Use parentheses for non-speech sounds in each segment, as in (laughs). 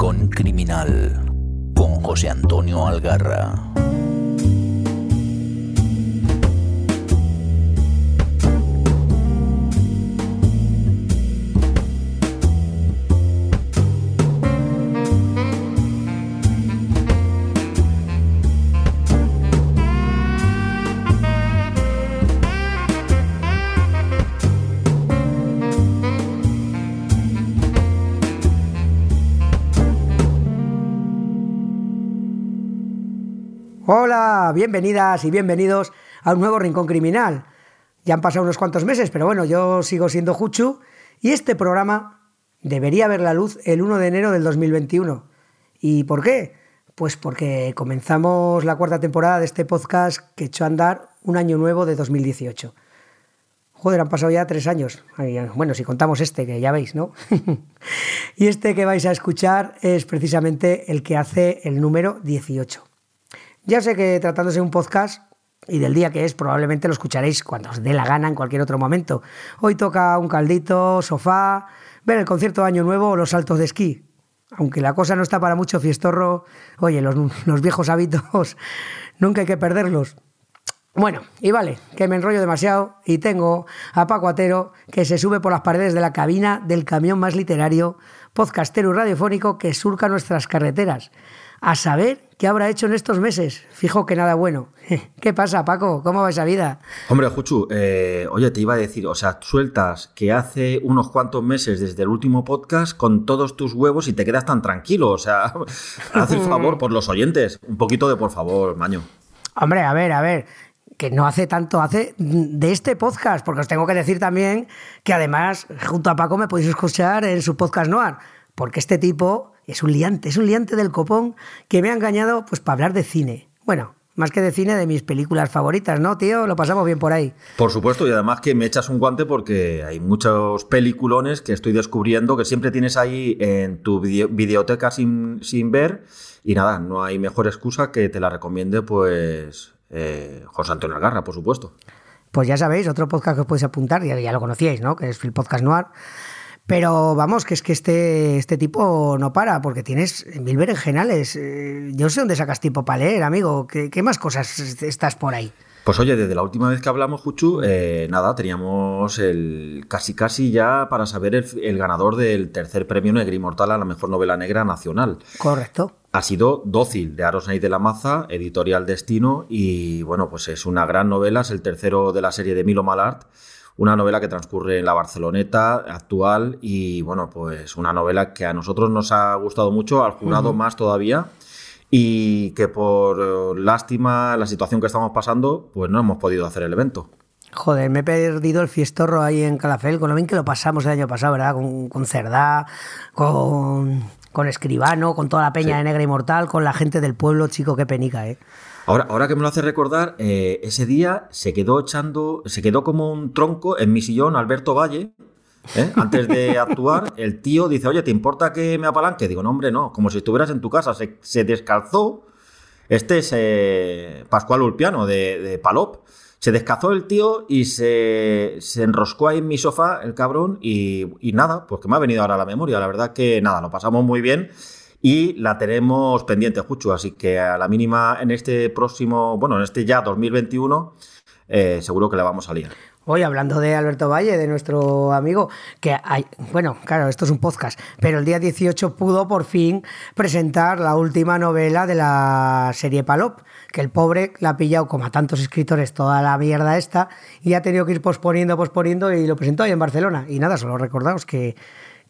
Rincón Criminal con José Antonio Algarra. Bienvenidas y bienvenidos a un nuevo Rincón Criminal. Ya han pasado unos cuantos meses, pero bueno, yo sigo siendo Juchu y este programa debería ver la luz el 1 de enero del 2021. ¿Y por qué? Pues porque comenzamos la cuarta temporada de este podcast que echó a andar un año nuevo de 2018. Joder, han pasado ya tres años. Bueno, si contamos este, que ya veis, ¿no? (laughs) y este que vais a escuchar es precisamente el que hace el número 18. Ya sé que tratándose de un podcast y del día que es, probablemente lo escucharéis cuando os dé la gana en cualquier otro momento. Hoy toca un caldito, sofá, ver el concierto de Año Nuevo o los saltos de esquí. Aunque la cosa no está para mucho fiestorro, oye, los, viejos hábitos (laughs) nunca hay que perderlos. Bueno, y vale, que me enrollo demasiado y tengo a Paco Atero que se sube por las paredes de la cabina del camión más literario, podcastero y radiofónico que surca nuestras carreteras. A saber qué habrá hecho en estos meses. Fijo que nada bueno. (laughs) ¿Qué pasa, Paco? ¿Cómo va esa vida? Hombre, Juchu, eh, oye, te iba a decir, o sea, sueltas que hace unos cuantos meses desde el último podcast con todos tus huevos y te quedas tan tranquilo. O sea, (laughs) haz el favor por los oyentes. Un poquito de por favor, Maño. Hombre, a ver, a ver que no hace tanto, hace de este podcast, porque os tengo que decir también que además, junto a Paco, me podéis escuchar en su podcast Noir, porque este tipo es un liante, es un liante del copón que me ha engañado pues para hablar de cine. Bueno, más que de cine, de mis películas favoritas, ¿no, tío? Lo pasamos bien por ahí. Por supuesto, y además que me echas un guante porque hay muchos peliculones que estoy descubriendo que siempre tienes ahí en tu videoteca sin, sin ver. Y nada, no hay mejor excusa que te la recomiende, pues, eh, José Antonio Algarra, por supuesto. Pues ya sabéis, otro podcast que os podéis apuntar, ya, ya lo conocíais, ¿no? Que es el podcast Noir. Pero vamos, que es que este, este tipo no para, porque tienes mil berenjenales. Eh, yo no sé dónde sacas tiempo para leer, amigo. ¿Qué, ¿Qué, más cosas estás por ahí? Pues oye, desde la última vez que hablamos, Juchu, eh, nada, teníamos el casi casi ya para saber el, el, ganador del tercer premio Negri Inmortal a la mejor novela negra nacional. Correcto. Ha sido Dócil, de Arosney de la Maza, editorial Destino, y bueno, pues es una gran novela, es el tercero de la serie de Milo Malart una novela que transcurre en la Barceloneta actual y bueno, pues una novela que a nosotros nos ha gustado mucho, al jurado uh -huh. más todavía y que por lástima la situación que estamos pasando, pues no hemos podido hacer el evento. Joder, me he perdido el fiestorro ahí en Calafel, con lo bien que lo pasamos el año pasado, ¿verdad? Con, con Cerdá, con, con Escribano, con toda la peña sí. de Negra Inmortal, con la gente del pueblo, chico, qué penica, ¿eh? Ahora, ahora que me lo hace recordar, eh, ese día se quedó echando, se quedó como un tronco en mi sillón Alberto Valle. ¿eh? Antes de (laughs) actuar, el tío dice, oye, ¿te importa que me apalanque? Digo, no, hombre, no, como si estuvieras en tu casa. Se, se descalzó. Este es eh, Pascual Ulpiano de, de, Palop. Se descalzó el tío y se, se enroscó ahí en mi sofá, el cabrón, y, y nada, pues que me ha venido ahora a la memoria. La verdad que nada, lo pasamos muy bien y la tenemos pendiente, Juchu. Así que a la mínima en este próximo, bueno, en este ya 2021, eh, seguro que la vamos a liar. Hoy hablando de Alberto Valle, de nuestro amigo, que hay, bueno, claro, esto es un podcast, pero el día 18 pudo por fin presentar la última novela de la serie Palop, que el pobre la ha pillado como a tantos escritores toda la mierda esta y ha tenido que ir posponiendo, posponiendo y lo presentó ahí en Barcelona. Y nada, solo recordaos que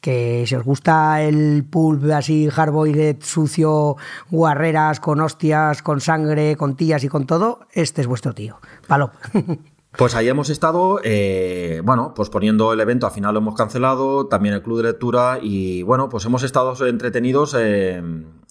que si os gusta el pulp así hardboiled, sucio, guarreras, con hostias, con sangre, con tías y con todo, este es vuestro tío. Palop. (laughs) Pues ahí hemos estado, eh, bueno, pues poniendo el evento, al final lo hemos cancelado, también el club de lectura y bueno, pues hemos estado entretenidos, eh,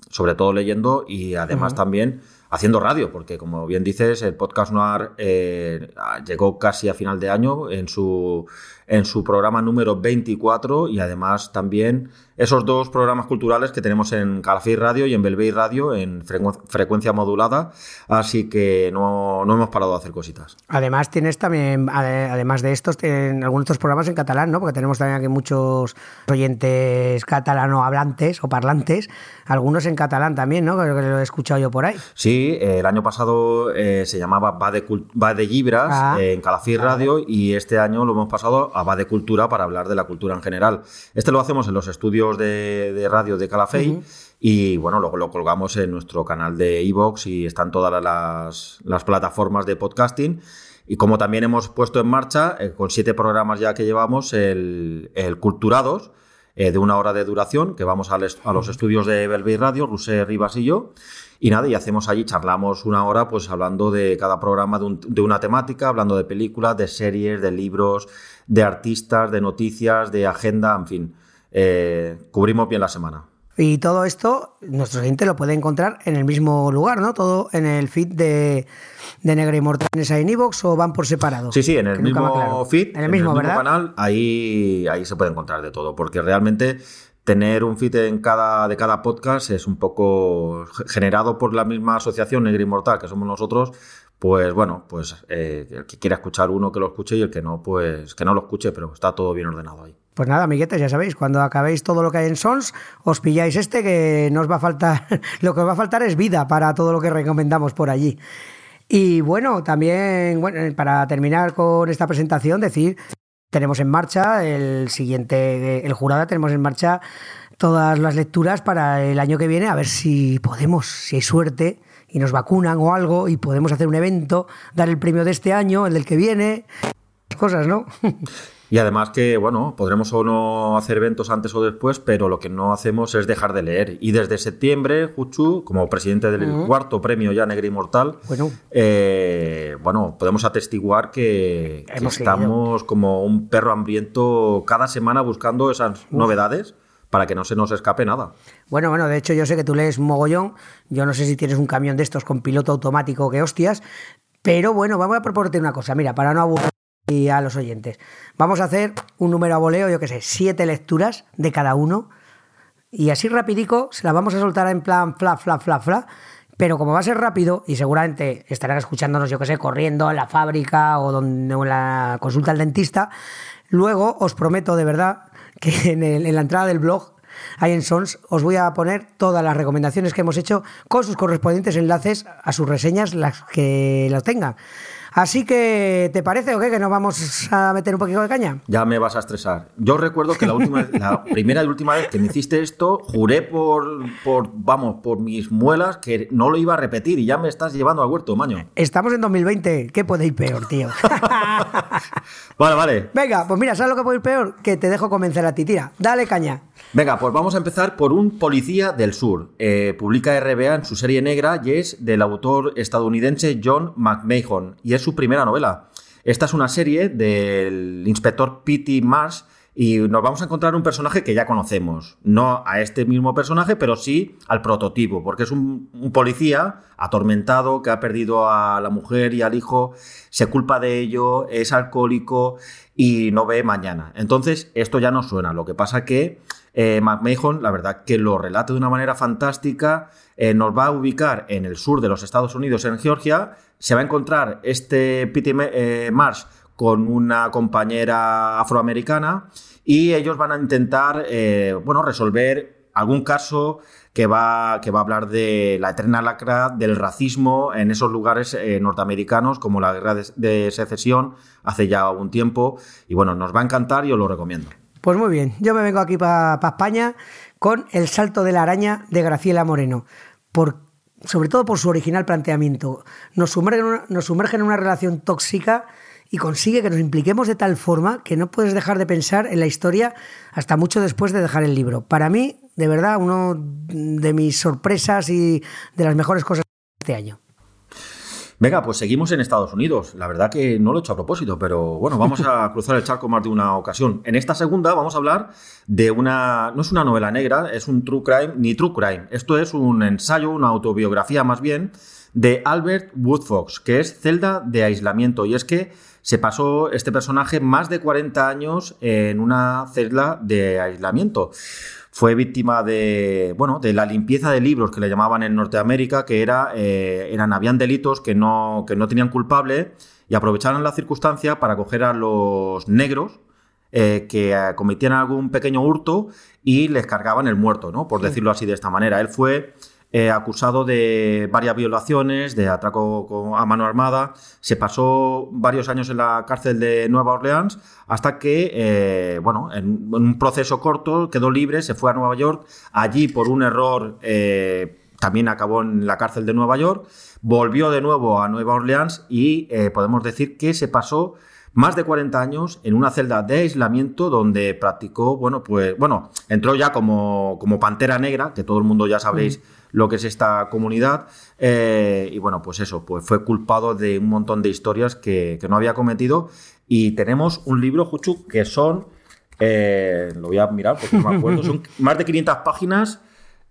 sobre todo leyendo y además uh -huh. también haciendo radio, porque como bien dices, el podcast Noir eh, llegó casi a final de año en su, en su programa número 24 y además también esos dos programas culturales que tenemos en Calafé Radio y en Belvey Radio en frecuencia modulada, así que no, no, hemos parado de hacer cositas. Además tienes también, además de estos, en algunos otros programas en catalán, ¿no? Porque tenemos también aquí muchos oyentes catalano hablantes o parlantes, algunos en catalán también, ¿no? Creo que lo he escuchado yo por ahí. Sí, el año pasado eh, se llamaba Va de, Va de Libras ah. en Calafí Radio y este año lo hemos pasado a Va de Cultura para hablar de la cultura en general. Este lo hacemos en los estudios de, radio de Calafey. Y bueno, luego lo colgamos en nuestro canal de iVoox y están todas las, plataformas de podcasting. Y como también hemos puesto en marcha, eh, con siete programas ya que llevamos, el, Culturados, eh, de una hora de duración, que vamos a, los estudios de Belvey Radio, Rusé Rivas y yo. Y nada, y hacemos allí, charlamos una hora, pues hablando de cada programa de, de, una temática, hablando de películas, de series, de libros, de artistas, de noticias, de agenda, en fin. Eh, cubrimos bien la semana. Y todo esto, nuestro cliente lo puede encontrar en el mismo lugar, ¿no? Todo en el feed de, de Negra y Mortales en Evox o van por separado. Sí, sí, en el mismo feed, en el mismo, canal, ahí, ahí se puede encontrar de todo, porque realmente tener un feed en cada, de cada podcast es un poco generado por la misma asociación Negra Inmortal, que somos nosotros, pues bueno, pues eh, el que quiera escuchar uno que lo escuche y el que no, pues que no lo escuche, pero está todo bien ordenado ahí. Pues nada, amiguetes, ya sabéis, cuando acabéis todo lo que hay en Sons, os pilláis este que no os va a faltar, (laughs) lo que os va a faltar es vida para todo lo que recomendamos por allí. Y bueno, también, bueno, para terminar con esta presentación, decir, tenemos en marcha el siguiente, el jurado, tenemos en marcha todas las lecturas para el año que viene, a ver si podemos, si hay suerte y nos vacunan o algo y podemos hacer un evento, dar el premio de este año, el del que viene, cosas, ¿no? (laughs) Y además que, bueno, podremos o no hacer eventos antes o después, pero lo que no hacemos es dejar de leer. Y desde septiembre, Juchu, como presidente del cuarto premio ya Negra Inmortal, bueno, eh, bueno podemos atestiguar que, estamos como un perro hambriento cada semana buscando esas novedades para que no se nos escape nada. Bueno, bueno, de hecho yo sé que tú lees mogollón, yo no sé si tienes un camión de estos con piloto automático que hostias, pero bueno, vamos a proponerte una cosa, mira, para no aburrir y a los oyentes. Vamos a hacer un número a voleo, yo qué sé, siete lecturas de cada uno. Y así rapidico se las vamos a soltar en plan fla, fla, fla, fla. Pero como va a ser rápido y seguramente estarán escuchándonos, yo qué sé, corriendo en la fábrica o, donde, en la consulta al dentista, luego os prometo de verdad que (laughs) en, en la entrada del blog ahí en Sons os voy a poner todas las recomendaciones que hemos hecho con sus correspondientes enlaces a sus reseñas, las que lo tengan. Así que, ¿te parece o qué? Que nos vamos a meter un poquito de caña. Ya me vas a estresar. Yo recuerdo que la última, la primera y última vez que me hiciste esto, juré por, por, vamos, por mis muelas que no lo iba a repetir y ya me estás llevando al huerto, maño. Estamos en 2020. ¿Qué puede ir peor, tío? (laughs) vale, vale. Venga, pues mira, ¿sabes lo que puede ir peor? Que te dejo convencer a ti. Tira, dale caña. Venga, pues vamos a empezar por un policía del sur. Eh, publica RBA en su serie negra y es del autor estadounidense John McMahon y es su primera novela. Esta es una serie del inspector P.T. Marsh y nos vamos a encontrar un personaje que ya conocemos. No a este mismo personaje, pero sí al prototipo, porque es un, un, policía atormentado que ha perdido a la mujer y al hijo, se culpa de ello, es alcohólico y no ve mañana. Entonces, esto ya no suena. Lo que pasa que eh, McMahon, la verdad que lo relata de una manera fantástica, eh, nos va a ubicar en el sur de los Estados Unidos, en Georgia, se va a encontrar este Pete eh, Marsh con una compañera afroamericana y ellos van a intentar, bueno, resolver algún caso que va, que va a hablar de la eterna lacra del racismo en esos lugares norteamericanos, como la guerra de, de, secesión hace ya un tiempo. Y bueno, nos va a encantar y os lo recomiendo. Pues muy bien, yo me vengo aquí para España con El salto de la araña de Graciela Moreno, por, sobre todo por su original planteamiento. Nos sumerge, en una, nos sumerge en una relación tóxica y consigue que nos impliquemos de tal forma que no puedes dejar de pensar en la historia hasta mucho después de dejar el libro. Para mí, de verdad, uno de mis sorpresas y de las mejores cosas de este año. Venga, pues seguimos en Estados Unidos. La verdad que no lo he hecho a propósito, pero bueno, vamos a (laughs) cruzar el charco más de una ocasión. En esta segunda vamos a hablar de una... No es una novela negra, es un true crime, ni true crime. Esto es un ensayo, una autobiografía más bien, de Albert Woodfox, que es celda de aislamiento. Y es que se pasó este personaje más de 40 años en una celda de aislamiento. Fue víctima de, bueno, de la limpieza de libros que le llamaban en Norteamérica, que era, eh, eran, habían delitos que no, que no tenían culpable y aprovecharon la circunstancia para coger a los negros eh, que eh, cometían algún pequeño hurto y les cargaban el muerto, ¿no? Por decirlo así de esta manera. Él fue eh, acusado de varias violaciones, de atraco a mano armada. Se pasó varios años en la cárcel de Nueva Orleans hasta que, eh, bueno, en, un proceso corto quedó libre, se fue a Nueva York. Allí, por un error, eh, también acabó en la cárcel de Nueva York. Volvió de nuevo a Nueva Orleans y podemos decir que se pasó más de 40 años en una celda de aislamiento donde practicó, bueno, pues, bueno, entró ya como, como pantera negra, que todo el mundo ya sabréis. Mm lo que es esta comunidad. Eh, y bueno, pues eso, pues fue culpado de un montón de historias que, no había cometido. Y tenemos un libro, Juchu, que son, eh, lo voy a mirar porque no me acuerdo, son (laughs) más de 500 páginas.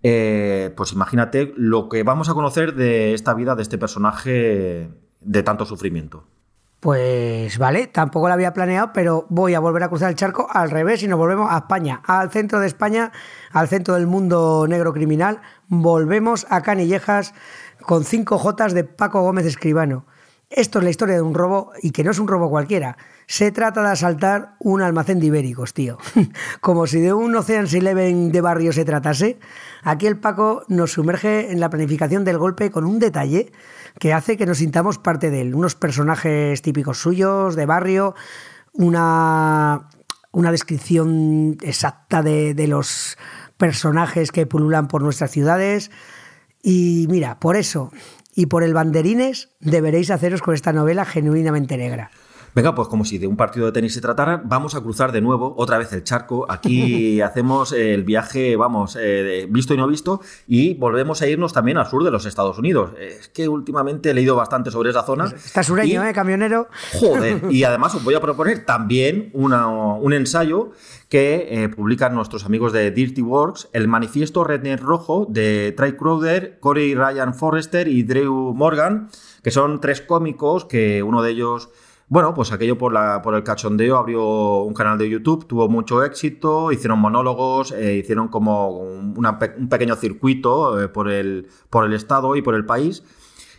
Eh, pues imagínate lo que vamos a conocer de esta vida de este personaje de tanto sufrimiento. Pues vale, tampoco lo había planeado, pero voy a volver a cruzar el charco al revés y nos volvemos a España, al centro de España, al centro del mundo negro criminal. Volvemos a Canillejas con cinco Jotas de Paco Gómez Escribano. Esto es la historia de un robo y que no es un robo cualquiera. Se trata de asaltar un almacén de ibéricos, tío. (laughs) Como si de un Ocean's Eleven de barrio se tratase. Aquí el Paco nos sumerge en la planificación del golpe con un detalle que hace que nos sintamos parte de él. Unos personajes típicos suyos, de barrio, una, una descripción exacta de, de los personajes que pululan por nuestras ciudades. Y mira, por eso y por el banderines deberéis haceros con esta novela genuinamente negra. Venga, pues como si de un partido de tenis se tratara, vamos a cruzar de nuevo otra vez el charco. Aquí (laughs) hacemos el viaje, vamos, eh, visto y no visto, y volvemos a irnos también al sur de los Estados Unidos. Es que últimamente he leído bastante sobre esa zona. Está sureño, ¿eh, camionero? Joder, (laughs) y además os voy a proponer también un ensayo que eh, publican nuestros amigos de Dirty Works, el manifiesto Redneck Rojo de Trey Crowder, Corey Ryan Forrester y Drew Morgan, que son tres cómicos que uno de ellos bueno, pues aquello por, la, por el cachondeo abrió un canal de YouTube, tuvo mucho éxito, hicieron monólogos, eh, hicieron como un pequeño circuito eh, por, el, estado y por el país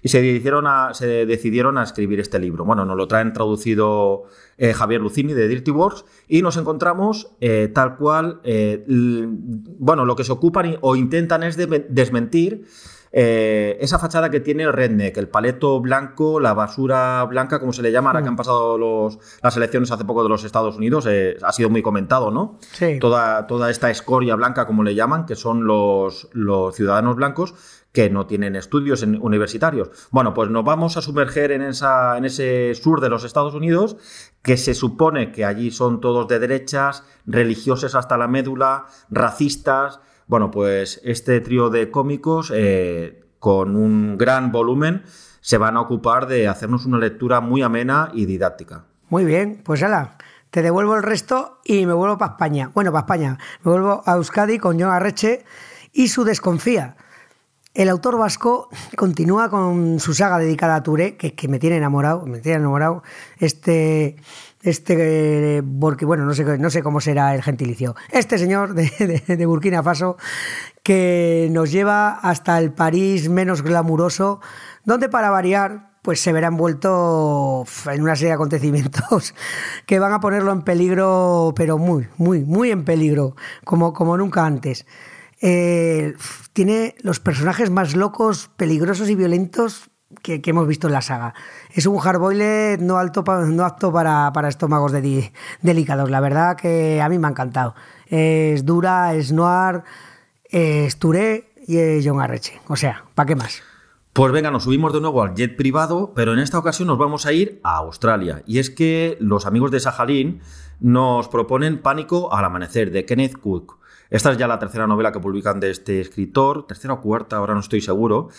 y se decidieron a, se decidieron a escribir este libro. Bueno, nos lo traen traducido eh, Javier Lucini de Dirty Works y nos encontramos tal cual, bueno, lo que se ocupan o intentan es desmentir eh, esa fachada que tiene el redneck, el paleto blanco, la basura blanca, como se le llama, ahora que han mm. pasado las elecciones hace poco de los Estados Unidos, eh, ha sido muy comentado, ¿no? Sí. Toda, toda esta escoria blanca, como le llaman, que son los, los ciudadanos blancos que no tienen estudios universitarios. Bueno, pues nos vamos a sumerger en, esa, en ese sur de los Estados Unidos, que se supone que allí son todos de derechas, religiosos hasta la médula, racistas, bueno, pues este trío de cómicos eh, con un gran volumen se van a ocupar de hacernos una lectura muy amena y didáctica. Muy bien, pues ala, te devuelvo el resto y me vuelvo para España. Bueno, para España. Me vuelvo a Euskadi con John Arreche y su desconfía. El autor vasco continúa con su saga dedicada a Touré, que, que me tiene enamorado, me tiene enamorado. Este este, porque bueno, no sé, no sé cómo será el gentilicio, este señor de, Burkina Faso que nos lleva hasta el París menos glamuroso, donde para variar, pues se verá envuelto en una serie de acontecimientos (laughs) que van a ponerlo en peligro, pero muy, muy, muy en peligro, como, como nunca antes. Eh, tiene los personajes más locos, peligrosos y violentos que, hemos visto en la saga. Es un hardboiled no, alto, no apto para, estómagos delicados. La verdad que a mí me ha encantado. Es dura, es noir, es Touré y es John Arreche. O sea, ¿para qué más? Pues venga, nos subimos de nuevo al jet privado, pero en esta ocasión nos vamos a ir a Australia. Y es que los amigos de Sajalín nos proponen Pánico al amanecer de Kenneth Cook. Esta es ya la tercera novela que publican de este escritor, tercera o cuarta, ahora no estoy seguro,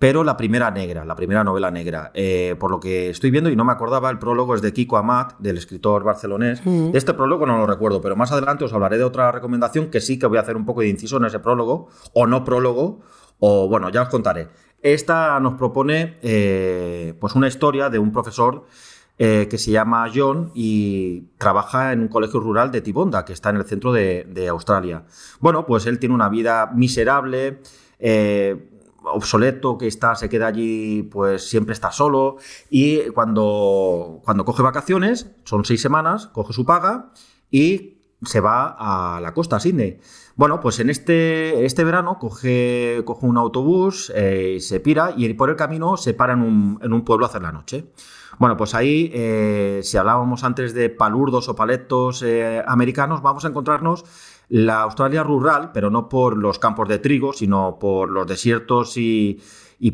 pero la primera negra, la primera novela negra. Eh, por lo que estoy viendo y no me acordaba, el prólogo es de Kiko Amat, del escritor barcelonés. De este prólogo no lo recuerdo, pero más adelante os hablaré de otra recomendación que sí que voy a hacer un poco de inciso en ese prólogo, o no prólogo, o bueno, ya os contaré. esta nos propone eh, pues una historia de un profesor eh, que se llama John y trabaja en un colegio rural de Tibonda, que está en el centro de, Australia. Bueno, pues él tiene una vida miserable, eh, obsoleto, que está, se queda allí, pues siempre está solo. Y cuando, cuando coge vacaciones, son seis semanas, coge su paga y se va a la costa, a. Bueno, pues en este, este verano coge, coge un autobús, eh, se pira y por el camino se para en un, en un pueblo a hacer la noche. Bueno, pues ahí, eh, si hablábamos antes de palurdos o paletos eh, americanos, vamos a encontrarnos la Australia rural, pero no por los campos de trigo, sino por los desiertos y,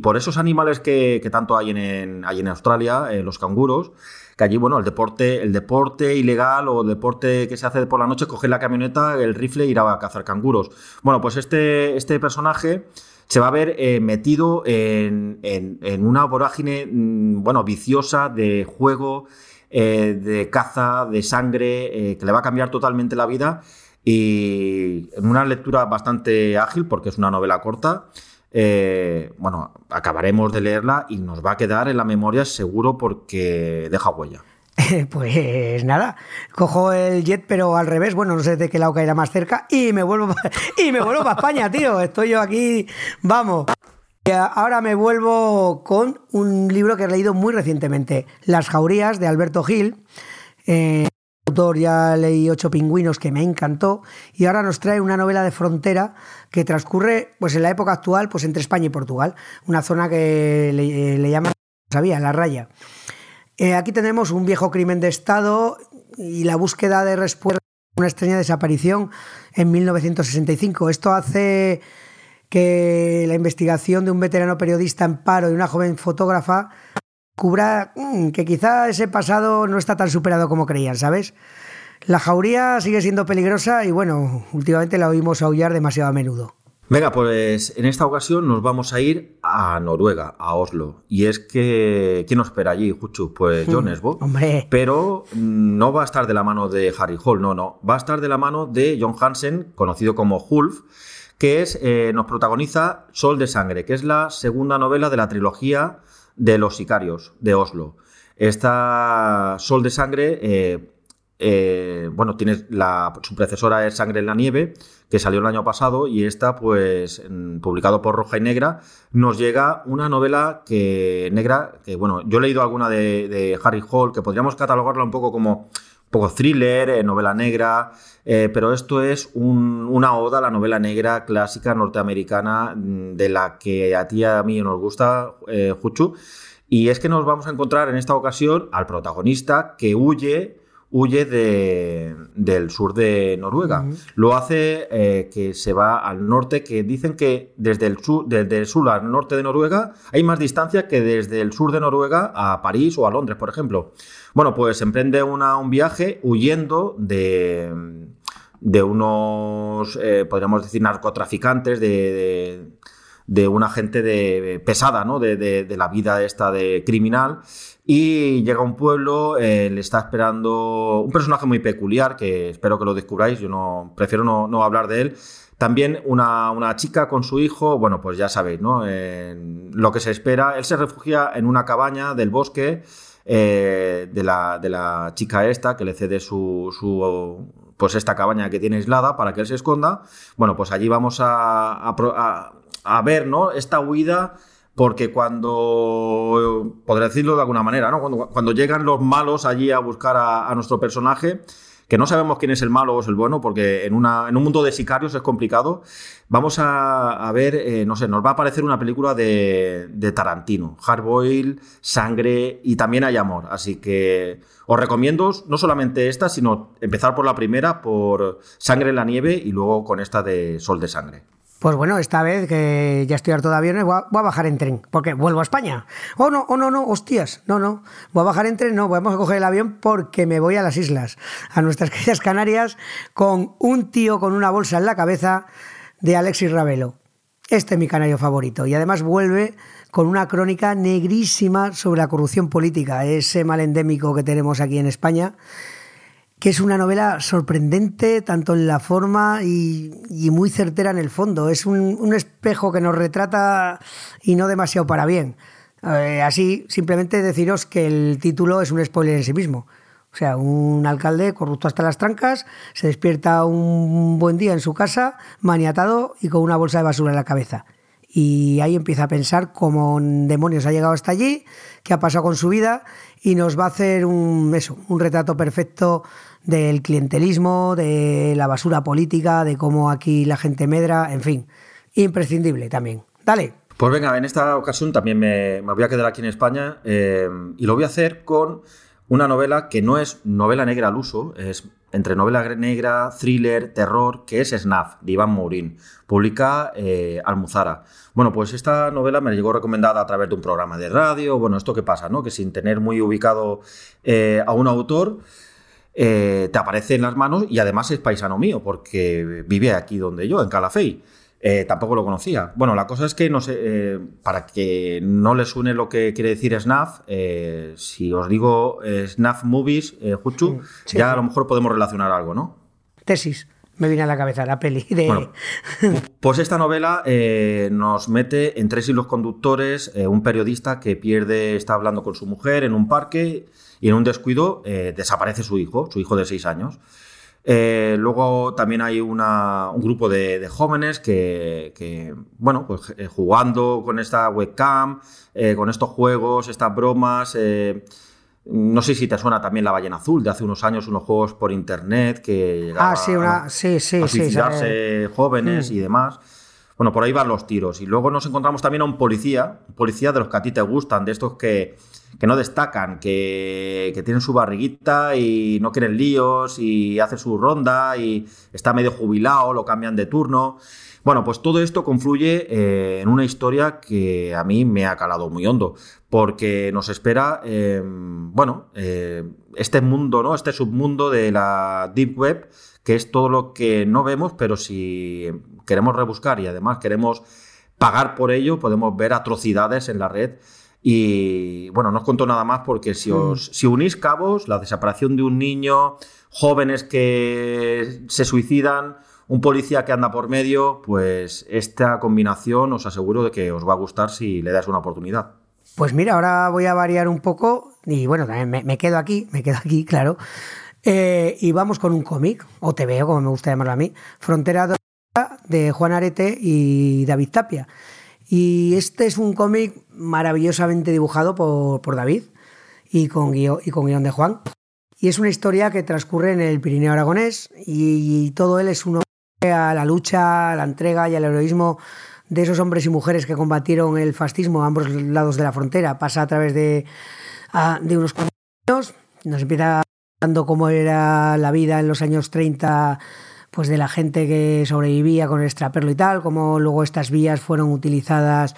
por esos animales que, tanto hay en, hay en Australia, los canguros que allí, bueno, el deporte, el deporte ilegal o el deporte que se hace por la noche, coger la camioneta, el rifle e ir a cazar canguros. Bueno, pues este, este personaje se va a ver eh, metido en, una vorágine, mm, bueno, viciosa de juego, eh, de caza, de sangre, eh, que le va a cambiar totalmente la vida y en una lectura bastante ágil porque es una novela corta eh, bueno, acabaremos de leerla y nos va a quedar en la memoria seguro porque deja huella. (laughs) Pues nada, cojo el jet, pero al revés, bueno, no sé de qué lado caerá más cerca, y me vuelvo (laughs) y me vuelvo para España, tío. Estoy yo aquí, vamos. Ahora me vuelvo con un libro que he leído muy recientemente, Las Jaurías de Alberto Gil. Eh, ya leí Ocho Pingüinos, que me encantó, y ahora nos trae una novela de frontera que transcurre pues, en la época actual pues, entre España y Portugal, una zona que le, le llaman, sabía, la raya. Eh, aquí tenemos un viejo crimen de Estado y la búsqueda de respuesta a una extraña desaparición en 1965. Esto hace que la investigación de un veterano periodista en paro y una joven fotógrafa cubra mm, que quizá ese pasado no está tan superado como creían, ¿sabes? La jauría sigue siendo peligrosa y bueno, últimamente la oímos aullar demasiado a menudo. Venga, pues en esta ocasión nos vamos a ir a Noruega, a Oslo. Y es que, ¿quién nos espera allí, Juchu? Pues John Esbo. Hombre. Pero no va a estar de la mano de Harry Hall, no, no. Va a estar de la mano de John Hansen, conocido como Hulf, que es, eh, nos protagoniza Sol de Sangre, que es la segunda novela de la trilogía de los sicarios de Oslo. Esta Sol de Sangre, eh, eh, bueno, tiene la, su predecesora es Sangre en la Nieve, que salió el año pasado, y esta, pues, publicado por Roja y Negra, nos llega una novela que negra, que bueno, yo he leído alguna de, Harry Hall, que podríamos catalogarla un poco como poco thriller, eh, novela negra, pero esto es una oda a la novela negra clásica norteamericana mm, de la que a ti y a mí nos gusta, Juchu. Y es que nos vamos a encontrar en esta ocasión al protagonista que huye huye del sur de Noruega. Lo hace eh, que se va al norte, que dicen que desde el, sur, desde el sur al norte de Noruega hay más distancia que desde el sur de Noruega a París o a Londres, por ejemplo. Bueno, pues emprende una, un viaje huyendo de, de unos, eh, podríamos decir, narcotraficantes, de de una gente de, pesada, ¿no? De, la vida esta de criminal. Y llega a un pueblo, eh, le está esperando un personaje muy peculiar, que espero que lo descubráis, yo no prefiero no, hablar de él. También una, chica con su hijo, bueno, pues ya sabéis, ¿no? lo que se espera. Él se refugia en una cabaña del bosque eh, de, la, de, la, chica esta, que le cede su, su, pues esta cabaña que tiene aislada para que él se esconda. Bueno, pues allí vamos a a ver, ¿no? Esta huida, porque cuando, podría decirlo de alguna manera, ¿no? Cuando, llegan los malos allí a buscar a, nuestro personaje, que no sabemos quién es el malo o es el bueno, porque en un mundo de sicarios es complicado, vamos a, ver, eh, no sé, nos va a aparecer una película de, de Tarantino, Hardboil, Sangre y también hay amor. Así que os recomiendo no solamente esta, sino empezar por la primera, por Sangre en la Nieve y luego con esta de Sol de Sangre. Pues bueno, esta vez que ya estoy harto de aviones, voy a, bajar en tren, porque vuelvo a España. Oh, no, oh, no, no, hostias, no, no, voy a bajar en tren, no, vamos a coger el avión porque me voy a las islas, a nuestras (laughs) queridas Canarias, con un tío con una bolsa en la cabeza de Alexis Ravelo. Este es mi canario favorito y además vuelve con una crónica negrísima sobre la corrupción política, ese mal endémico que tenemos aquí en España que es una novela sorprendente tanto en la forma y, muy certera en el fondo. Es un, espejo que nos retrata y no demasiado para bien. Eh, así, simplemente deciros que el título es un spoiler en sí mismo. O sea, un alcalde corrupto hasta las trancas, se despierta un buen día en su casa, maniatado y con una bolsa de basura en la cabeza. Y ahí empieza a pensar cómo demonios ha llegado hasta allí, qué ha pasado con su vida y nos va a hacer un, eso, un retrato perfecto del clientelismo, de la basura política, de cómo aquí la gente medra, en fin, imprescindible también. Dale. Pues venga, en esta ocasión también me, voy a quedar aquí en España eh, y lo voy a hacer con una novela que no es novela negra al uso, es entre novela negra, thriller, terror, que es Snaf, de Iván Mourín. Publica eh, Almuzara. Bueno, pues esta novela me llegó recomendada a través de un programa de radio. Bueno, esto qué pasa, ¿no? Que sin tener muy ubicado eh, a un autor, eh, te aparece en las manos y además es paisano mío, porque vive aquí donde yo, en Calafey. Eh, tampoco lo conocía. Bueno, la cosa es que no sé, eh, para que no le suene lo que quiere decir SNAF, eh, si os digo SNAF Movies, Juchu, ya a lo mejor podemos relacionar algo, ¿no? Tesis. Me viene a la cabeza la peli de... pues esta novela nos mete en tres hilos conductores un periodista que pierde, está hablando con su mujer en un parque y en un descuido desaparece su hijo, su hijo de seis años. Eh, luego también hay un grupo de, jóvenes que, bueno, pues eh, jugando con esta webcam, eh, con estos juegos, estas bromas. No sé si te suena también La Ballena Azul, de hace unos años, unos juegos por internet que ah, sí, sí, sí, a suicidarse jóvenes mm. y demás. Bueno, por ahí van los tiros. Y luego nos encontramos también a un policía, un policía de los que a ti te gustan, de estos que que no destacan, que, tienen su barriguita y no quieren líos y hace su ronda y está medio jubilado, lo cambian de turno. Bueno, pues todo esto confluye eh, en una historia que a mí me ha calado muy hondo, porque nos espera, eh, bueno, eh, este mundo, ¿no? Este submundo de la Deep Web, que es todo lo que no vemos, pero si queremos rebuscar y además queremos pagar por ello, podemos ver atrocidades en la red y bueno, no os cuento nada más porque si, os, si unís cabos, la desaparición de un niño, jóvenes que se suicidan, un policía que anda por medio, pues esta combinación os aseguro de que os va a gustar si le das una oportunidad. Pues mira, ahora voy a variar un poco y bueno, también me, quedo aquí, me quedo aquí, (laughs) claro. Eh, y vamos con un cómic, o te veo, como me gusta llamarlo a mí, Frontera de Juan Arete y David Tapia. Y este es un cómic maravillosamente dibujado por, David y con, guion, y con guion de Juan. Y es una historia que transcurre en el Pirineo Aragonés y, todo él es un a la lucha, a la entrega y al heroísmo de esos hombres y mujeres que combatieron el fascismo a ambos lados de la frontera. Pasa a través de, unos cuantos años, nos empieza dando cómo era la vida en los años 30 pues de la gente que sobrevivía con el extraperlo y tal, como luego estas vías fueron utilizadas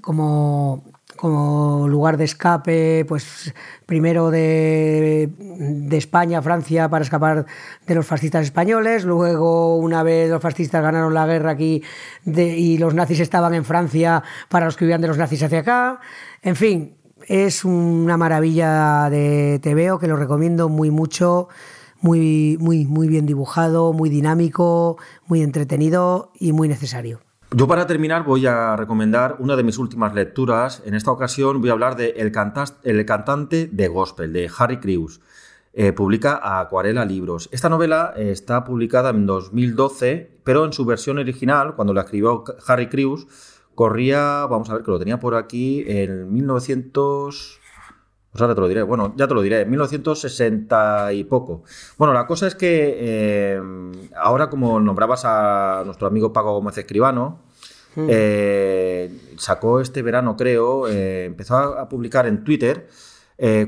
como, como lugar de escape, pues primero de, de, España a Francia para escapar de los fascistas españoles, luego una vez los fascistas ganaron la guerra aquí y los nazis estaban en Francia para los que vivían de los nazis hacia acá, en fin, es una maravilla de TVO que lo recomiendo muy mucho. Muy, muy, muy bien dibujado, muy dinámico, muy entretenido y muy necesario. Yo para terminar voy a recomendar una de mis últimas lecturas. En esta ocasión voy a hablar de El, cantante de gospel, de Harry Crews. Eh, publica Acuarela Libros. Esta novela está publicada en 2012, pero en su versión original, cuando la escribió Harry Crews, corría, vamos a ver que lo tenía por aquí, en 1900... Pues ahora te lo diré. Bueno, ya te lo diré. 1960 y poco. Bueno, la cosa es que eh, ahora, como nombrabas a nuestro amigo Paco Gómez Escribano, hmm. eh, sacó este verano, creo, eh, empezó a, publicar en Twitter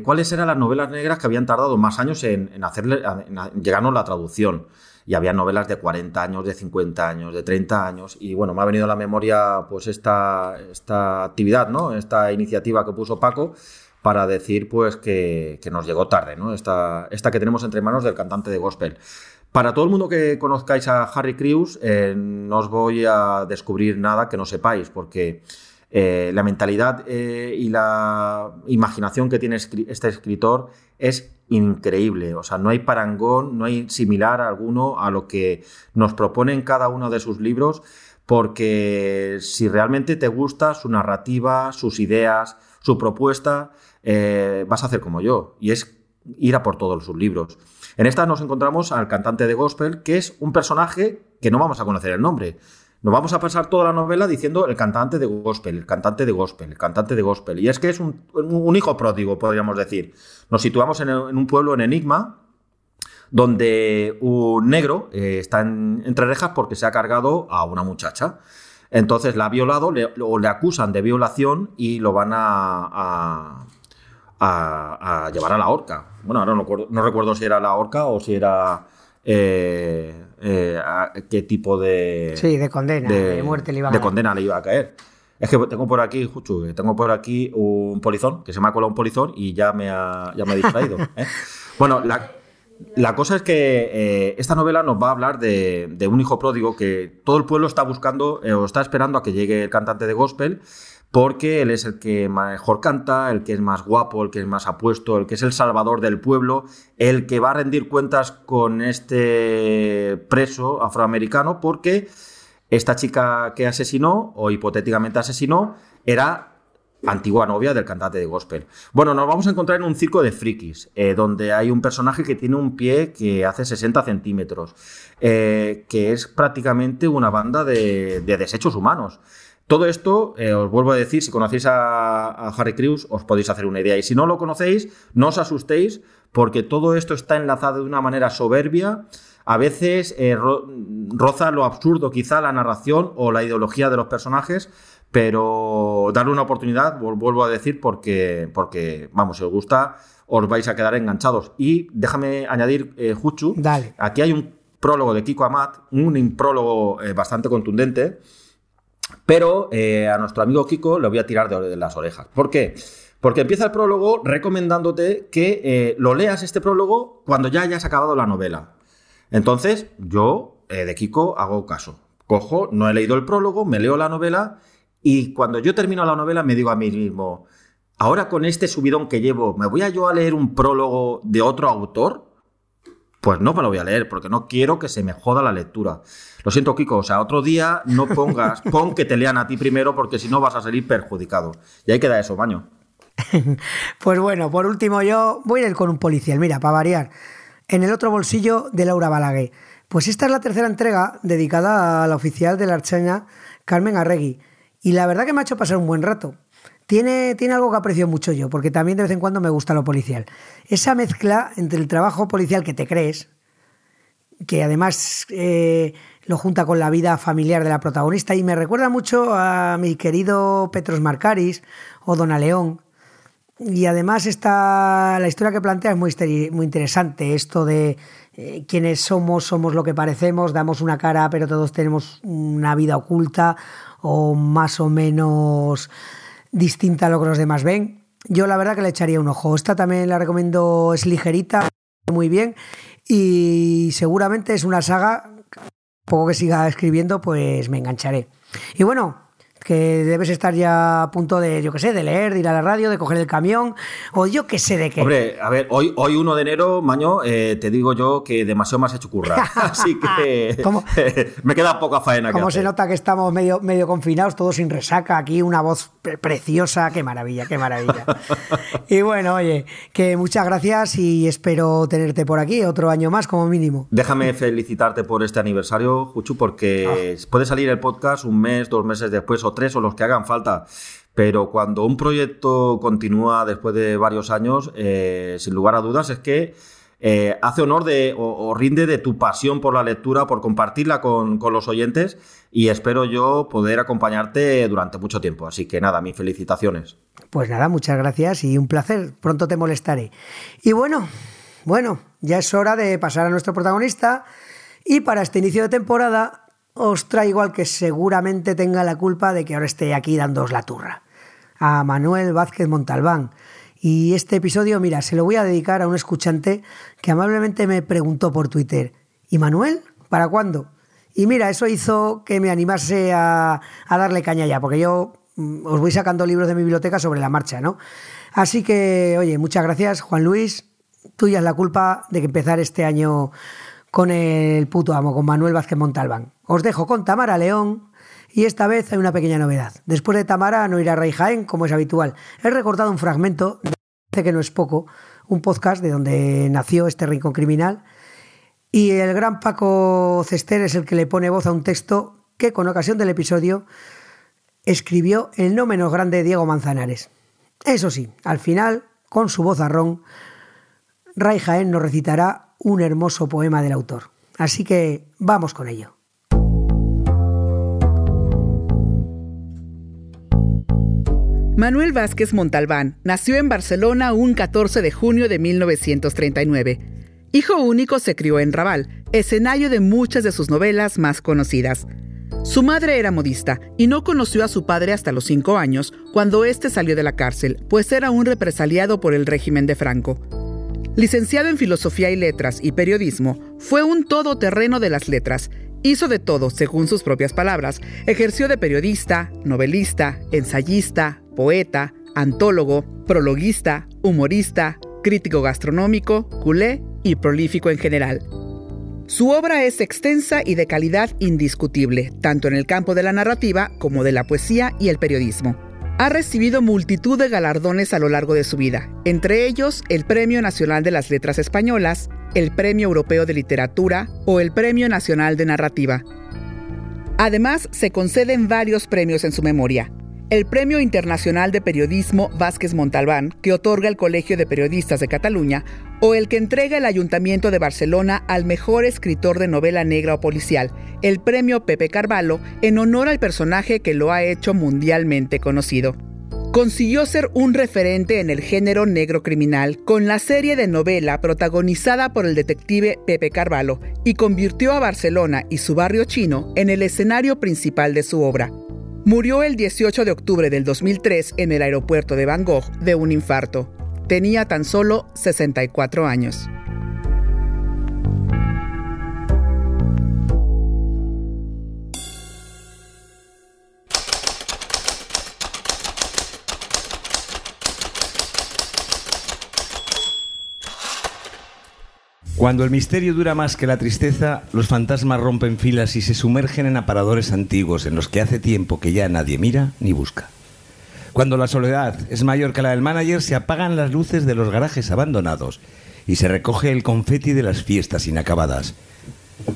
cuáles eran las novelas negras que habían tardado más años en, hacerle, en llegarnos la traducción. Y había novelas de 40 años, de 50 años, de 30 años. Y bueno, me ha venido a la memoria pues esta, esta actividad, ¿no? Esta iniciativa que puso Paco para decir pues que, nos llegó tarde, ¿no? Esta, esta que tenemos entre manos del cantante de gospel. Para todo el mundo que conozcáis a Harry Crews, eh, no os voy a descubrir nada que no sepáis, porque eh, la mentalidad eh, y la imaginación que tiene este escritor es increíble. O sea, no hay parangón, no hay similar alguno a lo que nos propone en cada uno de sus libros, porque si realmente te gusta su narrativa, sus ideas, su propuesta, eh, vas a hacer como yo, y es ir a por todos sus libros. En esta nos encontramos al cantante de gospel, que es un personaje que no vamos a conocer el nombre, nos vamos a pasar toda la novela diciendo el cantante de gospel, el cantante de gospel, el cantante de gospel. Y es que es un, hijo pródigo, podríamos decir. Nos situamos en, un pueblo en Enigma, donde un negro eh, está entre rejas porque se ha cargado a una muchacha. Entonces la ha violado o le acusan de violación y lo van a, a, llevar a la horca. Bueno, ahora no recuerdo si era la horca o si era eh, eh, qué tipo de. Sí, de condena, de, muerte le iba a De condena le iba a caer. Es que tengo por aquí, Juchu, tengo por aquí un polizón, que se me ha colado un polizón y ya me ha, ya me ha distraído. (laughs) ¿eh? Bueno, la, cosa es que esta novela nos va a hablar de, de, un hijo pródigo que todo el pueblo está buscando o está esperando a que llegue el cantante de gospel porque él es el que mejor canta, el que es más guapo, el que es más apuesto, el que es el salvador del pueblo, el que va a rendir cuentas con este preso afroamericano, porque esta chica que asesinó, o hipotéticamente asesinó, era antigua novia del cantante de gospel. Bueno, nos vamos a encontrar en un circo de frikis, eh, donde hay un personaje que tiene un pie que hace 60 centímetros, eh, que es prácticamente una banda de desechos humanos. Todo esto, eh, os vuelvo a decir, si conocéis a, Harry Crews, os podéis hacer una idea. Y si no lo conocéis, no os asustéis, porque todo esto está enlazado de una manera soberbia. A veces roza lo absurdo, quizá la narración o la ideología de los personajes, pero darle una oportunidad, vuelvo a decir, porque, porque vamos, si os gusta, os vais a quedar enganchados. Y déjame añadir, eh, Juchu, Dale. aquí hay un prólogo de Kiko Amat, un prólogo bastante contundente pero eh, a nuestro amigo Kiko le voy a tirar de, las orejas. ¿Por qué? Porque empieza el prólogo recomendándote que eh, lo leas este prólogo cuando ya hayas acabado la novela. Entonces, yo eh, de Kiko hago caso. Cojo, no he leído el prólogo, me leo la novela y cuando yo termino la novela me digo a mí mismo, ahora con este subidón que llevo, ¿me voy a yo a leer un prólogo de otro autor? Pues no me lo voy a leer, porque no quiero que se me joda la lectura. Lo siento, Kiko, o sea, otro día no pongas, (laughs) pon que te lean a ti primero, porque si no vas a salir perjudicado. Y ahí queda eso, baño. (laughs) pues bueno, por último yo voy a ir con un policial, mira, para variar. En el otro bolsillo de Laura Balaguer. Pues esta es la tercera entrega dedicada a la oficial de la Archaña, Carmen Arregui. Y la verdad que me ha hecho pasar un buen rato. Tiene, tiene, algo que aprecio mucho yo, porque también de vez en cuando me gusta lo policial. Esa mezcla entre el trabajo policial que te crees, que además eh, lo junta con la vida familiar de la protagonista, y me recuerda mucho a mi querido Petros Marcaris o Dona León. Y además está, la historia que plantea es muy, muy interesante, esto de eh, quiénes somos, somos lo que parecemos, damos una cara, pero todos tenemos una vida oculta o más o menos distinta a lo que los demás ven. Yo la verdad que le echaría un ojo. Esta también la recomiendo, es ligerita, muy bien y seguramente es una saga, poco que siga escribiendo, pues me engancharé. Y bueno, que debes estar ya a punto de, yo qué sé, de leer, de ir a la radio, de coger el camión, o yo qué sé de qué. Hombre, a ver, hoy, hoy 1 de enero, Maño, eh, te digo yo que demasiado más hecho currar. (laughs) Así que (laughs) me queda poca faena. Como se nota que estamos medio, medio confinados, todos sin resaca, aquí una voz preciosa, qué maravilla, qué maravilla. (laughs) y bueno, oye, que muchas gracias y espero tenerte por aquí otro año más como mínimo. Déjame felicitarte por este aniversario, Juchu, porque ah. puede salir el podcast un mes, dos meses después o tres o los que hagan falta. Pero cuando un proyecto continúa después de varios años, eh, sin lugar a dudas, es que eh, hace honor de, o, rinde de tu pasión por la lectura, por compartirla con, los oyentes y espero yo poder acompañarte durante mucho tiempo. Así que nada, mis felicitaciones. Pues nada, muchas gracias y un placer. Pronto te molestaré. Y bueno, bueno, ya es hora de pasar a nuestro protagonista y para este inicio de temporada os traigo al que seguramente tenga la culpa de que ahora esté aquí dándoos la turra, a Manuel Vázquez Montalbán. Y este episodio, mira, se lo voy a dedicar a un escuchante que amablemente me preguntó por Twitter, ¿y Manuel? ¿Para cuándo? Y mira, eso hizo que me animase a, darle caña ya, porque yo mm, os voy sacando libros de mi biblioteca sobre la marcha, ¿no? Así que, oye, muchas gracias, Juan Luis. Tuya es la culpa de que empezar este año con el puto amo, con Manuel Vázquez Montalbán. Os dejo con Tamara León. Y esta vez hay una pequeña novedad. Después de Tamara no irá Rey Jaén, como es habitual. He recortado un fragmento, de que no es poco, un podcast de donde nació este rincón criminal. Y el gran Paco Cester es el que le pone voz a un texto que, con ocasión del episodio, escribió el no menos grande Diego Manzanares. Eso sí, al final, con su voz arrón, Ray Jaén nos recitará un hermoso poema del autor. Así que vamos con ello. Manuel Vázquez Montalbán nació en Barcelona un 14 de junio de 1939. Hijo único, se crió en Raval, escenario de muchas de sus novelas más conocidas. Su madre era modista y no conoció a su padre hasta los cinco años, cuando éste salió de la cárcel, pues era un represaliado por el régimen de Franco. Licenciado en Filosofía y Letras y Periodismo, fue un todoterreno de las letras. Hizo de todo, según sus propias palabras. Ejerció de periodista, novelista, ensayista, poeta, antólogo, prologuista, humorista, crítico gastronómico, culé y prolífico en general. Su obra es extensa y de calidad indiscutible, tanto en el campo de la narrativa como de la poesía y el periodismo. Ha recibido multitud de galardones a lo largo de su vida, entre ellos el Premio Nacional de las Letras Españolas, el Premio Europeo de Literatura o el Premio Nacional de Narrativa. Además, se conceden varios premios en su memoria, el Premio Internacional de Periodismo Vázquez Montalbán, que otorga el Colegio de Periodistas de Cataluña, o el que entrega el Ayuntamiento de Barcelona al mejor escritor de novela negra o policial, el Premio Pepe Carvalho, en honor al personaje que lo ha hecho mundialmente conocido. Consiguió ser un referente en el género negro criminal con la serie de novela protagonizada por el detective Pepe Carvalho y convirtió a Barcelona y su barrio chino en el escenario principal de su obra. Murió el 18 de octubre del 2003 en el aeropuerto de Bangkok de un infarto. Tenía tan solo 64 años. Cuando el misterio dura más que la tristeza, los fantasmas rompen filas y se sumergen en aparadores antiguos en los que hace tiempo que ya nadie mira ni busca. Cuando la soledad es mayor que la del manager, se apagan las luces de los garajes abandonados y se recoge el confeti de las fiestas inacabadas.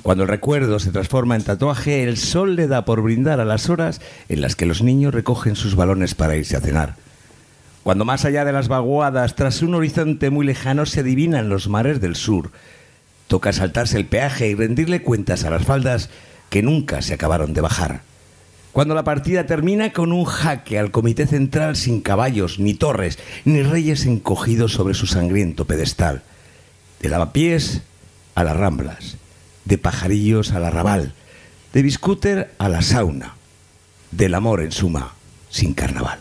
Cuando el recuerdo se transforma en tatuaje, el sol le da por brindar a las horas en las que los niños recogen sus balones para irse a cenar. Cuando más allá de las vaguadas, tras un horizonte muy lejano, se adivinan los mares del sur, Toca saltarse el peaje y rendirle cuentas a las faldas que nunca se acabaron de bajar. Cuando la partida termina con un jaque al comité central sin caballos, ni torres, ni reyes encogidos sobre su sangriento pedestal. De lavapiés a las ramblas, de pajarillos al arrabal, de biscúter a la sauna, del amor en suma, sin carnaval.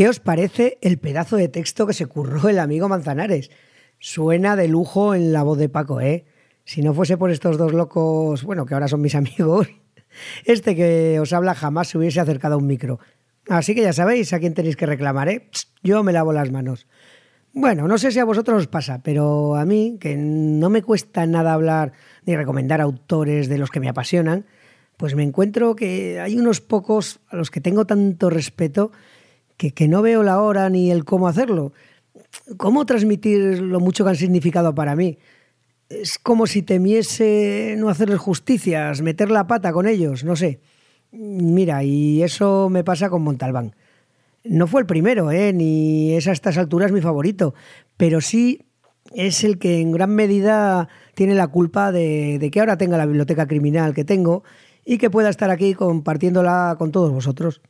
¿Qué os parece el pedazo de texto que se curró el amigo Manzanares? Suena de lujo en la voz de Paco, ¿eh? Si no fuese por estos dos locos, bueno, que ahora son mis (laughs) amigos, este que os habla jamás se hubiese acercado a un micro. Así que ya sabéis a quién tenéis que reclamar, ¿eh? Yo me lavo las manos. Bueno, no sé si a vosotros os pasa, pero a mí, que no me cuesta nada hablar ni recomendar autores de los que me apasionan, pues me encuentro que hay unos pocos a los que tengo tanto respeto que, no veo la hora ni el cómo hacerlo. ¿Cómo transmitir lo mucho que han significado para mí? Es como si temiese no hacerles justicias, meter la pata con ellos, no sé. Mira, y eso me pasa con Montalbán. No fue el primero, ¿eh? ni es a estas alturas mi favorito, pero sí es el que en gran medida tiene la culpa de, de que ahora tenga la biblioteca criminal que tengo y que pueda estar aquí compartiéndola con todos vosotros.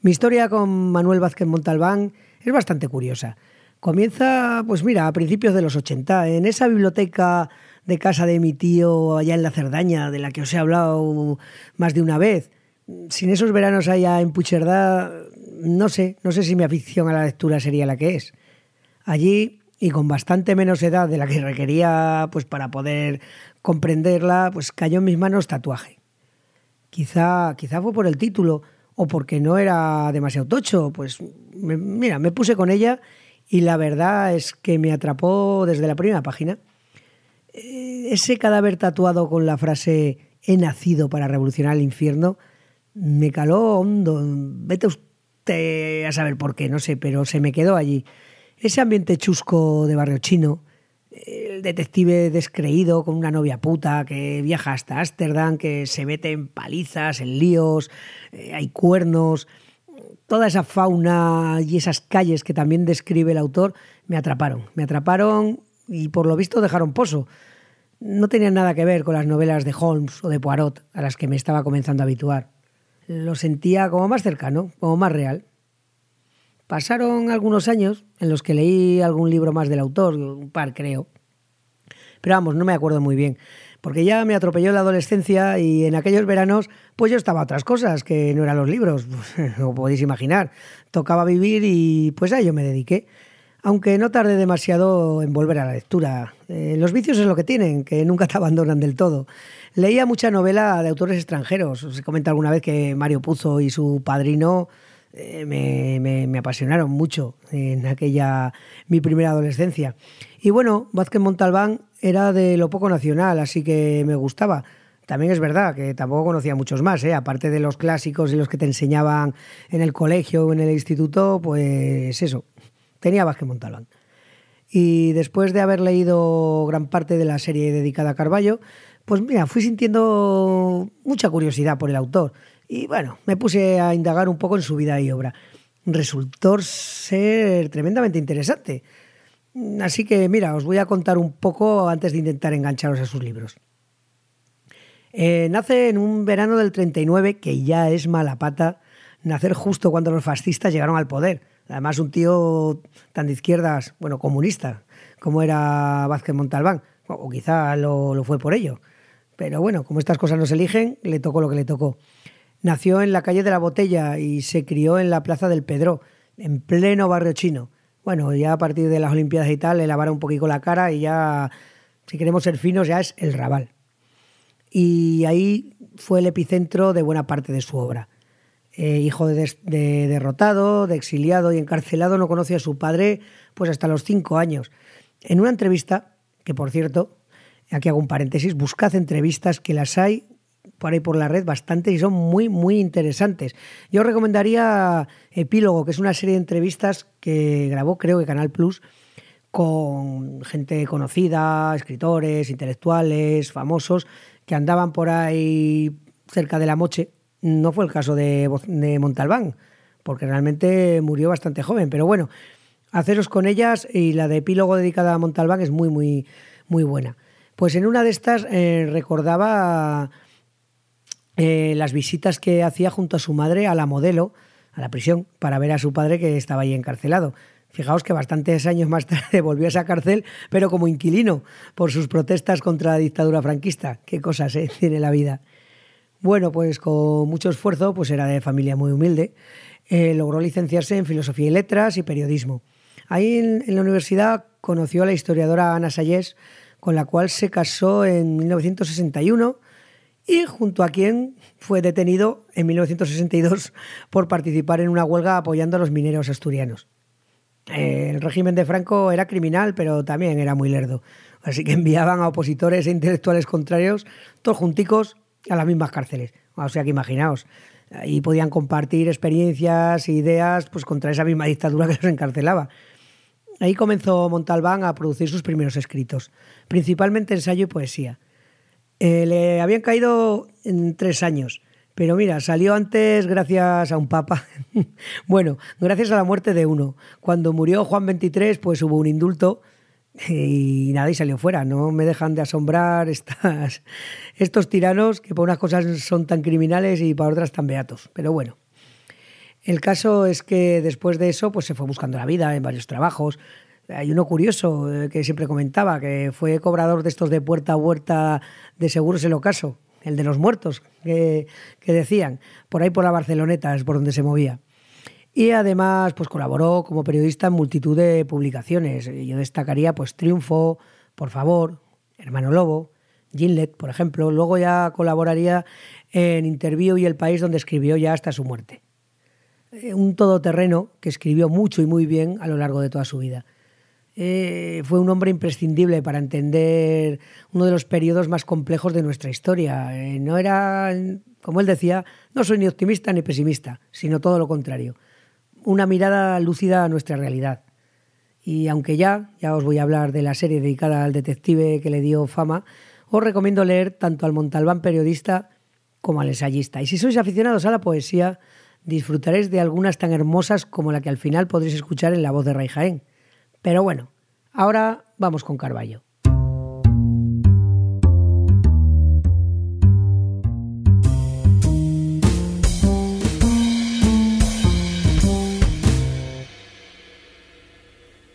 Mi historia con Manuel Vázquez Montalbán es bastante curiosa. Comienza, pues mira, a principios de los 80, en esa biblioteca de casa de mi tío allá en la Cerdaña, de la que os he hablado más de una vez. Sin esos veranos allá en Pucherdá, no sé, no sé si mi afición a la lectura sería la que es. Allí, y con bastante menos edad de la que requería pues para poder comprenderla, pues cayó en mis manos tatuaje. Quizá, quizá fue por el título o porque no era demasiado tocho, pues mira, me puse con ella y la verdad es que me atrapó desde la primera página. Eh, ese cadáver tatuado con la frase he nacido para revolucionar el infierno me caló hondo. Vete usted a saber por qué, no sé, pero se me quedó allí. Ese ambiente chusco de barrio chino, el detective descreído con una novia puta que viaja hasta Ámsterdam, que se mete en palizas, en líos, eh, hay cuernos, toda esa fauna y esas calles que también describe el autor me atraparon. Me atraparon y por lo visto dejaron pozo. No tenían nada que ver con las novelas de Holmes o de Poirot a las que me estaba comenzando a habituar. Lo sentía como más cercano, como más real. Pasaron algunos años en los que leí algún libro más del autor, un par creo. Pero vamos, no me acuerdo muy bien, porque ya me atropelló la adolescencia y en aquellos veranos pues yo estaba a otras cosas que no eran los libros, (laughs) como podéis imaginar. Tocaba vivir y pues a ello me dediqué aunque no tarde demasiado en volver a la lectura. Eh, los vicios es lo que tienen, que nunca te (laughs) abandonan del todo. Leía mucha novela de autores extranjeros. Os he comentado alguna vez que Mario Puzo y su padrino eh, me, apasionaron mucho en aquella mi primera adolescencia. Y bueno, Vázquez Montalbán era de lo poco nacional, así que me gustaba. También es verdad que tampoco conocía muchos más, ¿eh? aparte de los clásicos y los que te enseñaban en el colegio o en el instituto, pues eso, tenía Vázquez Montalbán. Y después de haber leído gran parte de la serie dedicada a Carballo, pues mira, fui sintiendo mucha curiosidad por el autor. Y bueno, me puse a indagar un poco en su vida y obra. Resultó ser tremendamente interesante. Así que mira, os voy a contar un poco antes de intentar engancharos a sus libros. Eh, nace en un verano del 39, que ya es mala pata, nacer justo cuando los fascistas llegaron al poder Además, un tío tan de izquierdas, bueno, comunista, como era Vázquez Montalbán, o quizá lo, fue por ello. Pero bueno, como estas cosas no se eligen, le tocó lo que le tocó. Nació en la calle de la Botella y se crió en la plaza del Pedro, en pleno barrio chino. Bueno, ya a partir de las Olimpiadas y tal, le lavara un poquito la cara y ya, si queremos ser finos, ya es el Raval. Y ahí fue el epicentro de buena parte de su obra. Eh, hijo de, derrotado, de exiliado y encarcelado, no conoce a su padre pues hasta los cinco años. En una entrevista, que por cierto, aquí hago un paréntesis, buscad entrevistas que las hay por ahí por la red bastante y son muy, muy interesantes. Yo recomendaría Epílogo, que es una serie de entrevistas que grabó, creo que Canal Plus, con gente conocida, escritores, intelectuales, famosos, que andaban por ahí cerca de la Moche, no fue el caso de, Montalbán, porque realmente murió bastante joven. Pero bueno, haceros con ellas y la de epílogo dedicada a Montalbán es muy, muy, muy buena. Pues en una de estas eh, recordaba eh, las visitas que hacía junto a su madre a la modelo, a la prisión, para ver a su padre que estaba ahí encarcelado. Fijaos que bastantes años más (laughs) tarde volvió a esa cárcel, pero como inquilino, por sus protestas contra la dictadura franquista. Qué cosas ¿eh? (laughs) tiene la vida. Bueno, pues con mucho esfuerzo, pues era de familia muy humilde, eh, logró licenciarse en Filosofía y Letras y Periodismo. Ahí en, la universidad conoció a la historiadora Ana Sayés, con la cual se casó en 1961 y junto a quien fue detenido en 1962 por participar en una huelga apoyando a los mineros asturianos. El régimen de Franco era criminal, pero también era muy lerdo. Así que enviaban a opositores e intelectuales contrarios, todos junticos, a las mismas cárceles. O sea que imaginaos, ahí podían compartir experiencias ideas pues contra esa misma dictadura que los encarcelaba. Ahí comenzó Montalbán a producir sus primeros escritos, principalmente ensayo y poesía. Eh, le habían caído en tres años, pero mira, salió antes gracias a un papa. (laughs) bueno, gracias a la muerte de uno. Cuando murió Juan XXIII, pues hubo un indulto y nada, y salió fuera. No me dejan de asombrar estas, estos tiranos que por unas cosas son tan criminales y para otras tan beatos. Pero bueno, el caso es que después de eso pues se fue buscando la vida en varios trabajos. Hay uno curioso eh, que siempre comentaba, que fue cobrador de estos de puerta a puerta de seguros el ocaso, el de los muertos, que, decían, por ahí por la Barceloneta es por donde se movía. Y además, pues colaboró como periodista en multitud de publicaciones. Yo destacaría, pues, Triunfo, Por favor, Hermano Lobo, Gimlet, por ejemplo. Luego ya colaboraría en Interview y El País, donde escribió ya hasta su muerte. Eh, un todoterreno que escribió mucho y muy bien a lo largo de toda su vida. Eh, fue un hombre imprescindible para entender uno de los periodos más complejos de nuestra historia. Eh, no era, como él decía, no soy ni optimista ni pesimista, sino todo lo contrario una mirada lúcida a nuestra realidad. Y aunque ya, ya os voy a hablar de la serie dedicada al detective que le dio fama, os recomiendo leer tanto al Montalbán periodista como al ensayista. Y si sois aficionados a la poesía, disfrutaréis de algunas tan hermosas como la que al final podréis escuchar en la voz de Ray Jaén. Pero bueno, ahora vamos con Carballo.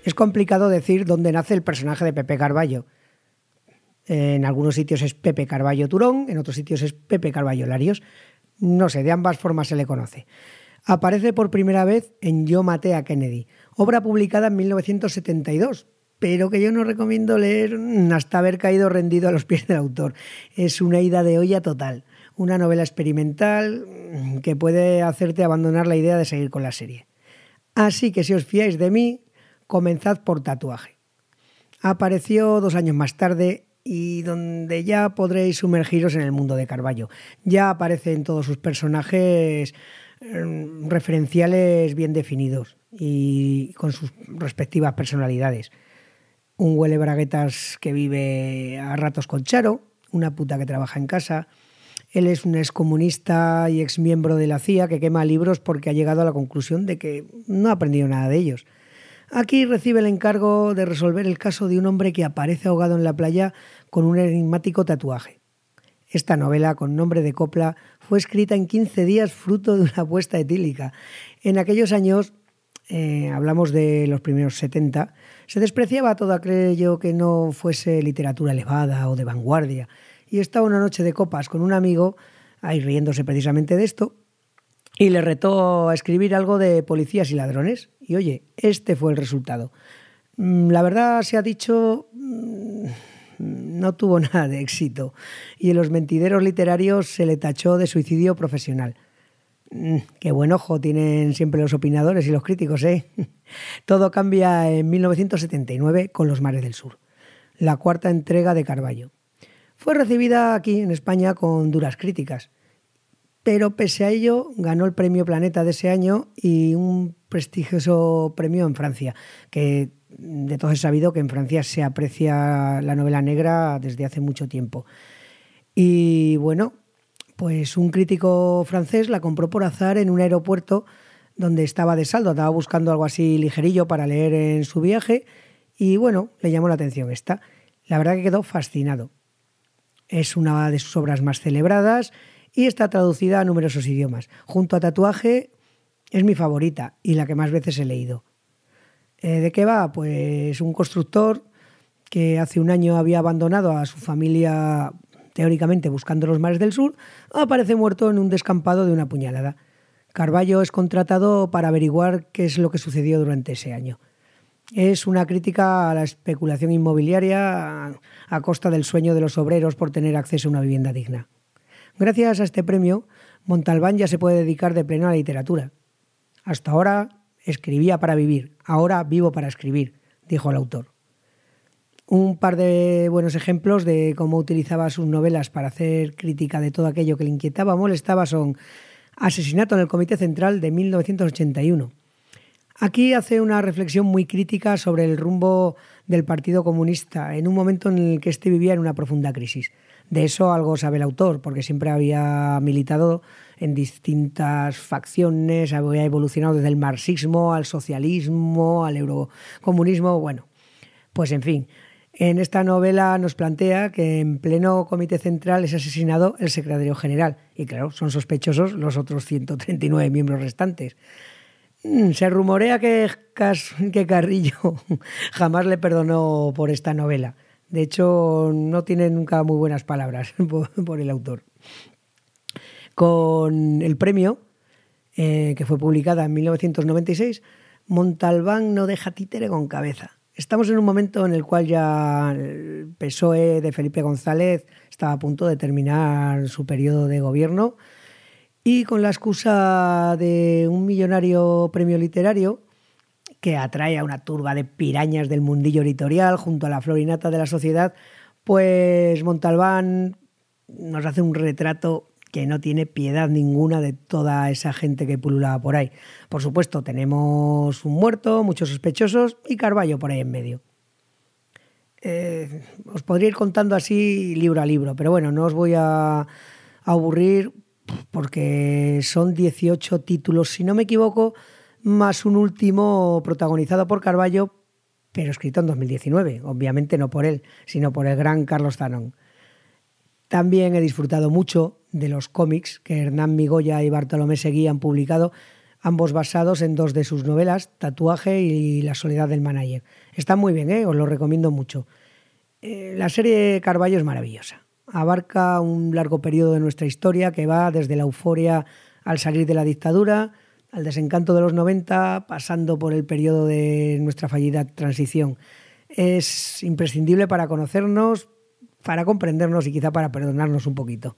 Es complicado decir dónde nace el personaje de Pepe Carballo. En algunos sitios es Pepe Carballo Turón, en otros sitios es Pepe Carballo Larios. No sé, de ambas formas se le conoce. Aparece por primera vez en Yo maté a Kennedy, obra publicada en 1972, pero que yo no recomiendo leer hasta haber caído rendido a los pies del autor. Es una ida de olla total, una novela experimental que puede hacerte abandonar la idea de seguir con la serie. Así que si os fiáis de mí, Comenzad por tatuaje. Apareció dos años más tarde y donde ya podréis sumergiros en el mundo de Carballo. Ya aparecen todos sus personajes em, referenciales bien definidos y con sus respectivas personalidades. Un huele braguetas que vive a ratos con Charo, una puta que trabaja en casa. Él es un excomunista y exmiembro de la CIA que quema libros porque ha llegado a la conclusión de que no ha aprendido nada de ellos. Aquí recibe el encargo de resolver el caso de un hombre que aparece ahogado en la playa con un enigmático tatuaje. Esta novela, con nombre de copla, fue escrita en 15 días fruto de una apuesta etílica. En aquellos años, eh, hablamos de los primeros 70, se despreciaba todo aquello que no fuese literatura elevada o de vanguardia. Y estaba una noche de copas con un amigo, ahí riéndose precisamente de esto, y le retó a escribir algo de policías y ladrones. Y oye, este fue el resultado. Mm, la verdad se ha dicho, mm, no tuvo (laughs) nada de éxito y en los mentideros literarios se le tachó de suicidio profesional. Mm, qué buen ojo tienen siempre los opinadores y los críticos, ¿eh? (laughs) Todo cambia en 1979 con Los Mares del Sur, la cuarta entrega de Carballo. Fue recibida aquí en España con duras críticas pero pese a ello ganó el premio Planeta de ese año y un prestigioso premio en Francia, que de todos es sabido que en Francia se aprecia la novela negra desde hace mucho tiempo. Y bueno, pues un crítico francés la compró por azar en un aeropuerto donde estaba de saldo, estaba buscando algo así ligerillo para leer en su viaje y bueno, le llamó la atención esta. La verdad que quedó fascinado. Es una de sus obras más celebradas y está traducida a numerosos idiomas. Junto a Tatuaje es mi favorita y la que más veces he leído. Eh, ¿De qué va? Pues un constructor que hace un año había abandonado a su familia teóricamente buscando los mares del sur, aparece muerto en un descampado de una puñalada. Carballo es contratado para averiguar qué es lo que sucedió durante ese año. Es una crítica a la especulación inmobiliaria a costa del sueño de los obreros por tener acceso a una vivienda digna. Gracias a este premio, Montalbán ya se puede dedicar de pleno a la literatura. Hasta ahora escribía para vivir, ahora vivo para escribir, dijo el autor. Un par de buenos ejemplos de cómo utilizaba sus novelas para hacer crítica de todo aquello que le inquietaba molestaba son Asesinato en el Comité Central de 1981. Aquí hace una reflexión muy crítica sobre el rumbo del Partido Comunista en un momento en el que éste vivía en una profunda crisis. De eso algo sabe el autor, porque siempre había militado en distintas facciones, había evolucionado desde el marxismo al socialismo, al eurocomunismo, bueno. Pues en fin, en esta novela nos plantea que en pleno comité central es asesinado el secretario general y claro, son sospechosos los otros 139 miembros restantes. Mm, se rumorea que, que Carrillo (laughs) jamás le perdonó por esta novela. De hecho, no tiene nunca muy buenas palabras (laughs) por, el autor. Con el premio, eh, que fue publicada en 1996, Montalbán no deja títere con cabeza. Estamos en un momento en el cual ya el PSOE de Felipe González estaba a punto de terminar su periodo de gobierno y con la excusa de un millonario premio literario que atrae a una turba de pirañas del mundillo editorial junto a la florinata de la sociedad, pues Montalbán nos hace un retrato que no tiene piedad ninguna de toda esa gente que pululaba por ahí. Por supuesto, tenemos un muerto, muchos sospechosos y Carballo por ahí en medio. Eh, os podría ir contando así libro a libro, pero bueno, no os voy a, aburrir porque son 18 títulos, si no me equivoco, más un último protagonizado por Carballo, pero escrito en 2019, obviamente no por él, sino por el gran Carlos Zanón. También he disfrutado mucho de los cómics que Hernán Migoya y Bartolomé Seguí han publicado, ambos basados en dos de sus novelas, Tatuaje y La soledad del manager. Están muy bien, ¿eh? os lo recomiendo mucho. Eh, la serie Carballo es maravillosa. Abarca un largo periodo de nuestra historia que va desde la euforia al salir de la dictadura, al desencanto de los 90, pasando por el periodo de nuestra fallida transición. Es imprescindible para conocernos, para comprendernos y quizá para perdonarnos un poquito.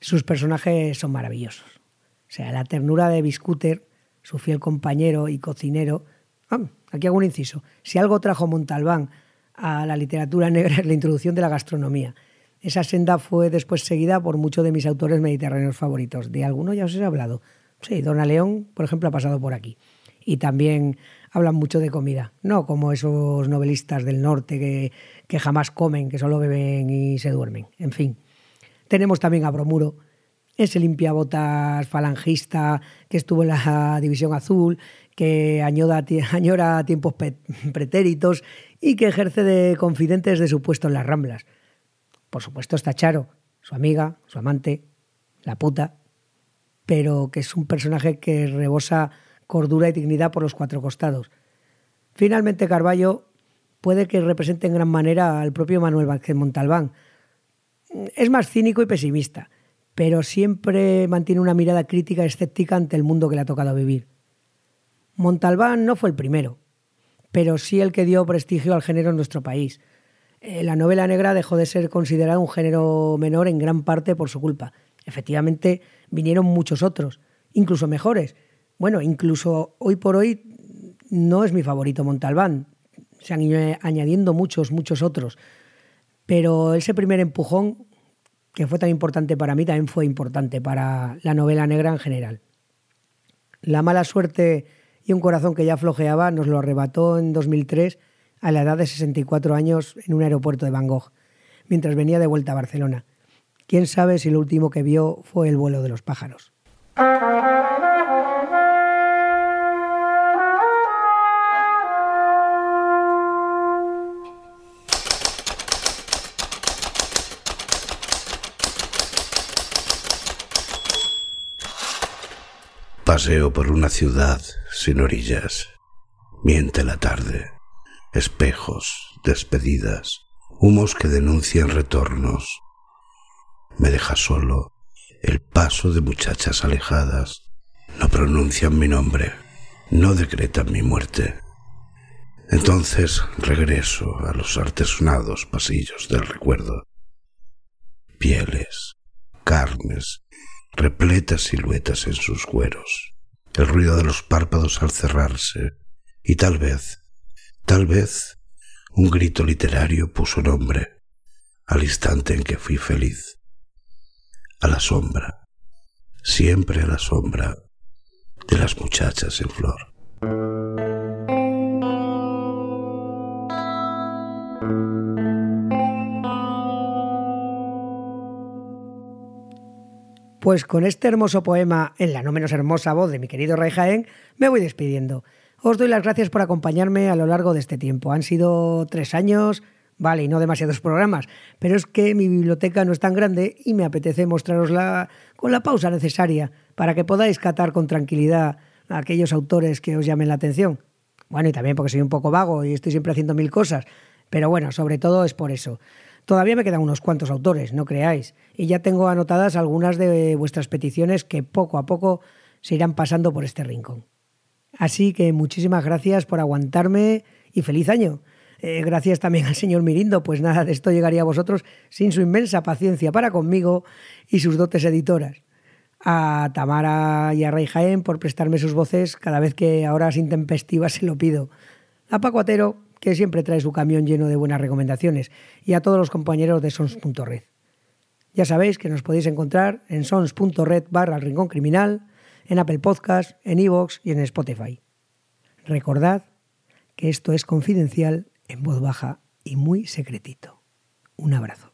Sus personajes son maravillosos. O sea, la ternura de Biscuter, su fiel compañero y cocinero. Ah, aquí hago un inciso. Si algo trajo Montalbán a la literatura negra es la introducción de la gastronomía. Esa senda fue después seguida por muchos de mis autores mediterráneos favoritos. De alguno ya os he hablado. Sí, Dona León, por ejemplo, ha pasado por aquí. Y también hablan mucho de comida, no como esos novelistas del norte que, que jamás comen, que solo beben y se duermen. En fin, tenemos también a Bromuro, ese limpiabotas falangista que estuvo en la (laughs) División Azul, que añora, (laughs) añora tiempos pretéritos y que ejerce de confidentes de su puesto en las Ramblas. Por supuesto está Charo, su amiga, su amante, la puta, pero que es un personaje que rebosa cordura y dignidad por los cuatro costados. Finalmente, Carballo puede que represente en gran manera al propio Manuel Vázquez Montalbán. Es más cínico y pesimista, pero siempre mantiene una mirada crítica y escéptica ante el mundo que le ha tocado vivir. Montalbán no fue el primero, pero sí el que dio prestigio al género en nuestro país. Eh, la novela negra dejó de ser considerada un género menor en gran parte por su culpa. Efectivamente, vinieron muchos otros, incluso mejores, bueno, incluso hoy por hoy no es mi favorito Montalbán. Se han ido añadiendo muchos, muchos otros. Pero ese primer empujón, que fue tan importante para mí, también fue importante para la novela negra en general. La mala suerte y un corazón que ya flojeaba nos lo arrebató en 2003 a la edad de 64 años en un aeropuerto de Bangkok, mientras venía de vuelta a Barcelona. Quién sabe si lo último que vio fue el vuelo de los pájaros. Paseo por una ciudad sin orillas. Miente la tarde. Espejos, despedidas, humos que denuncian retornos. Me deja solo el paso de muchachas alejadas. No pronuncian mi nombre, no decretan mi muerte. Entonces regreso a los artesonados pasillos del recuerdo. Pieles, carnes, repletas siluetas en sus cueros, el ruido de los párpados al cerrarse, y tal vez, tal vez, un grito literario puso nombre al instante en que fui feliz, a la sombra, siempre a la sombra de las muchachas en flor. Pues con este hermoso poema, en la no menos hermosa voz de mi querido Rey Jaén, me voy despidiendo. Os doy las gracias por acompañarme a lo largo de este tiempo. Han sido tres años, vale, y no demasiados programas, pero es que mi biblioteca no es tan grande y me apetece mostrarosla con la pausa necesaria para que podáis catar con tranquilidad a aquellos autores que os llamen la atención. Bueno, y también porque soy un poco vago y estoy siempre haciendo mil cosas, pero bueno, sobre todo es por eso. Todavía me quedan unos cuantos autores, no creáis, y ya tengo anotadas algunas de vuestras peticiones que poco a poco se irán pasando por este rincón. Así que muchísimas gracias por aguantarme y feliz año. Eh, gracias también al señor Mirindo, pues nada de esto llegaría a vosotros sin su inmensa paciencia para conmigo y sus dotes editoras. A Tamara y a Rey Jaén por prestarme sus voces cada vez que a horas intempestivas se lo pido. A Paco Atero, que siempre trae su camión lleno de buenas recomendaciones. Y a todos los compañeros de sons.red. Ya sabéis que nos podéis encontrar en sons.red barra Rincón Criminal, en Apple Podcast, en Evox y en Spotify. Recordad que esto es confidencial en voz baja y muy secretito. Un abrazo.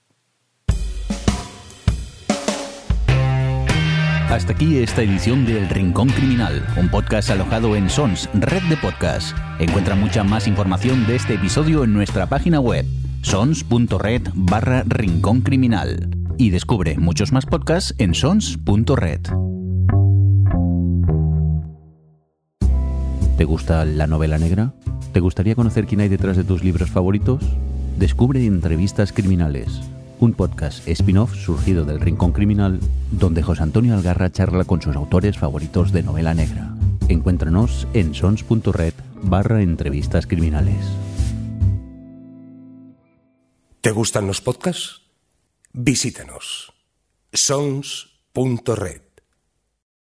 Hasta aquí esta edición del Rincón Criminal, un podcast alojado en Sons, red de podcast. Encuentra mucha más información de este episodio en nuestra página web, sons.red barra Rincón Criminal. Y descubre muchos más podcasts en sons.red. ¿Te gusta la novela negra? ¿Te gustaría conocer quién hay detrás de tus libros favoritos? Descubre Entrevistas Criminales, un podcast spin-off surgido del Rincón Criminal, donde José Antonio Algarra charla con sus autores favoritos de novela negra. Encuéntranos en sons.red barra entrevistas criminales. ¿Te gustan los podcasts? Visítanos. sons.red